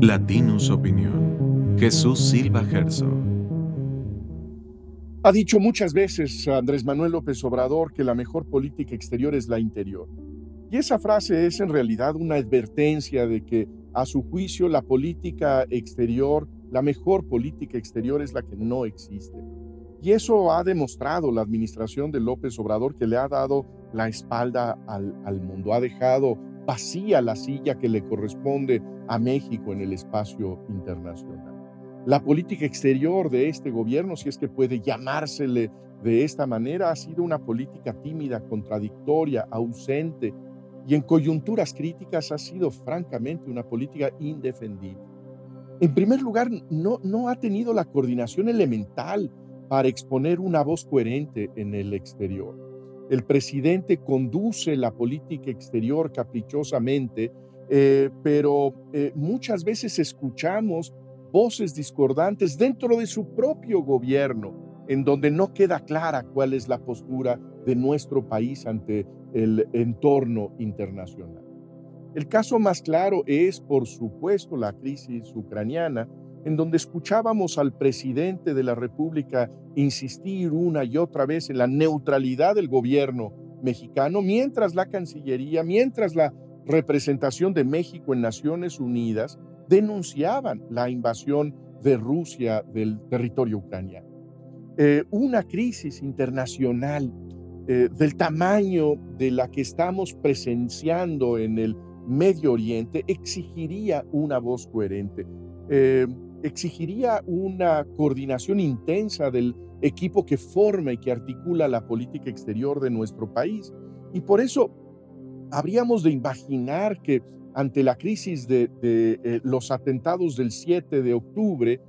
Latinus Opinión. Jesús Silva Gerso. Ha dicho muchas veces Andrés Manuel López Obrador que la mejor política exterior es la interior. Y esa frase es en realidad una advertencia de que, a su juicio, la política exterior, la mejor política exterior es la que no existe. Y eso ha demostrado la administración de López Obrador que le ha dado la espalda al, al mundo, ha dejado vacía la silla que le corresponde a México en el espacio internacional. La política exterior de este gobierno, si es que puede llamársele de esta manera, ha sido una política tímida, contradictoria, ausente y en coyunturas críticas ha sido francamente una política indefendible. En primer lugar, no, no ha tenido la coordinación elemental para exponer una voz coherente en el exterior. El presidente conduce la política exterior caprichosamente, eh, pero eh, muchas veces escuchamos voces discordantes dentro de su propio gobierno, en donde no queda clara cuál es la postura de nuestro país ante el entorno internacional. El caso más claro es, por supuesto, la crisis ucraniana, en donde escuchábamos al presidente de la República insistir una y otra vez en la neutralidad del gobierno mexicano, mientras la Cancillería, mientras la representación de México en Naciones Unidas denunciaban la invasión de Rusia del territorio ucraniano. Eh, una crisis internacional eh, del tamaño de la que estamos presenciando en el Medio Oriente exigiría una voz coherente. Eh, exigiría una coordinación intensa del equipo que forma y que articula la política exterior de nuestro país. Y por eso habríamos de imaginar que ante la crisis de, eh, los atentados del 7 de octubre,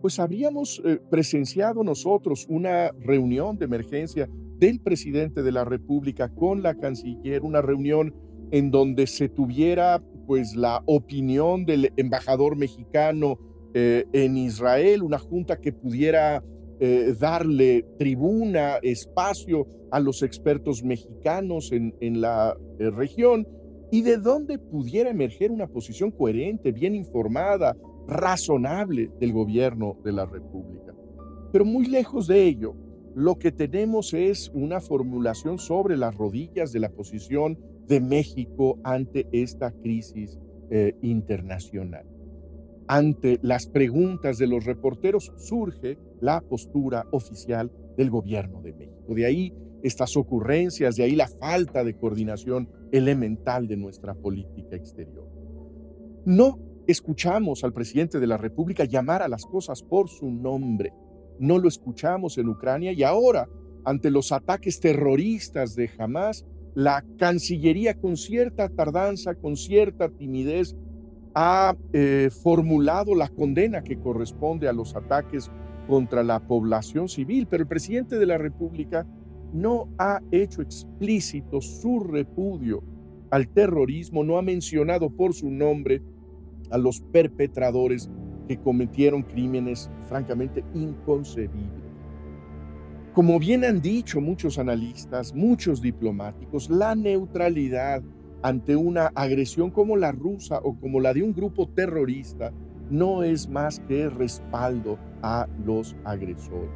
pues habríamos eh, presenciado nosotros una reunión de emergencia del presidente de la República con la canciller, una reunión en donde se tuviera pues la opinión del embajador mexicano eh, en Israel, una junta que pudiera eh, darle tribuna, espacio a los expertos mexicanos en, en la eh, región y de donde pudiera emerger una posición coherente, bien informada, razonable del gobierno de la República. Pero muy lejos de ello, lo que tenemos es una formulación sobre las rodillas de la posición de México ante esta crisis internacional ante las preguntas de los reporteros surge la postura oficial del gobierno de México. De ahí estas ocurrencias, de ahí la falta de coordinación elemental de nuestra política exterior. No escuchamos al presidente de la República llamar a las cosas por su nombre. No lo escuchamos en Ucrania y ahora, ante los ataques terroristas de Hamas, la Cancillería con cierta tardanza, con cierta timidez, ha eh, formulado la condena que corresponde a los ataques contra la población civil, pero el presidente de la República no ha hecho explícito su repudio al terrorismo, no ha mencionado por su nombre a los perpetradores que cometieron crímenes francamente inconcebibles. Como bien han dicho muchos analistas, muchos diplomáticos, la neutralidad ante una agresión como la rusa o como la de un grupo terrorista no es más que respaldo a los agresores.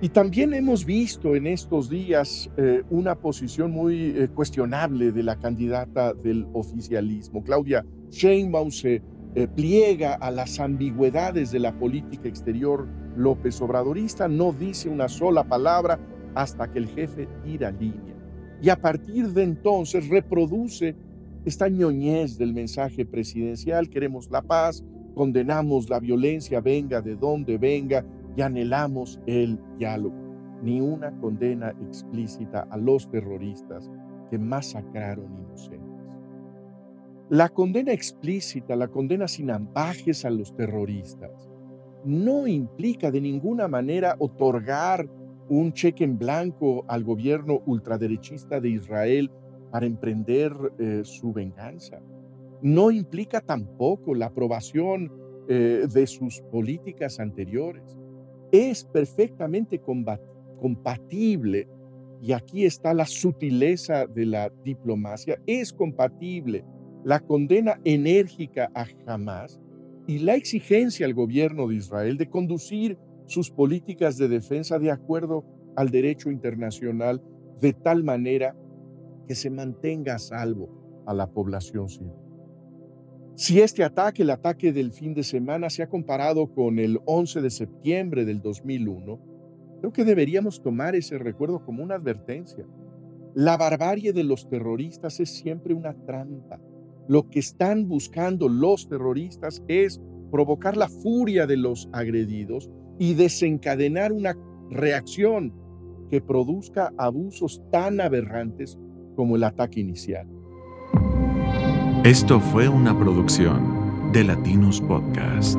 Y también hemos visto en estos días eh, una posición muy eh, cuestionable de la candidata del oficialismo. Claudia Sheinbaum se eh, pliega a las ambigüedades de la política exterior López Obradorista, no dice una sola palabra hasta que el jefe tira línea y a partir de entonces reproduce esta ñoñez del mensaje presidencial, queremos la paz, condenamos la violencia, venga de donde venga, y anhelamos el diálogo. Ni una condena explícita a los terroristas que masacraron inocentes. La condena explícita, la condena sin ambajes a los terroristas, no implica de ninguna manera otorgar un cheque en blanco al gobierno ultraderechista de Israel para emprender eh, su venganza. No implica tampoco la aprobación eh, de sus políticas anteriores. Es perfectamente compatible, y aquí está la sutileza de la diplomacia, es compatible la condena enérgica a Hamas y la exigencia al gobierno de Israel de conducir sus políticas de defensa de acuerdo al derecho internacional de tal manera que se mantenga a salvo a la población civil. Si este ataque, el ataque del fin de semana, se ha comparado con el 11 de septiembre del 2001, creo que deberíamos tomar ese recuerdo como una advertencia. La barbarie de los terroristas es siempre una trampa. Lo que están buscando los terroristas es provocar la furia de los agredidos y desencadenar una reacción que produzca abusos tan aberrantes como el ataque inicial. Esto fue una producción de Latinos Podcast.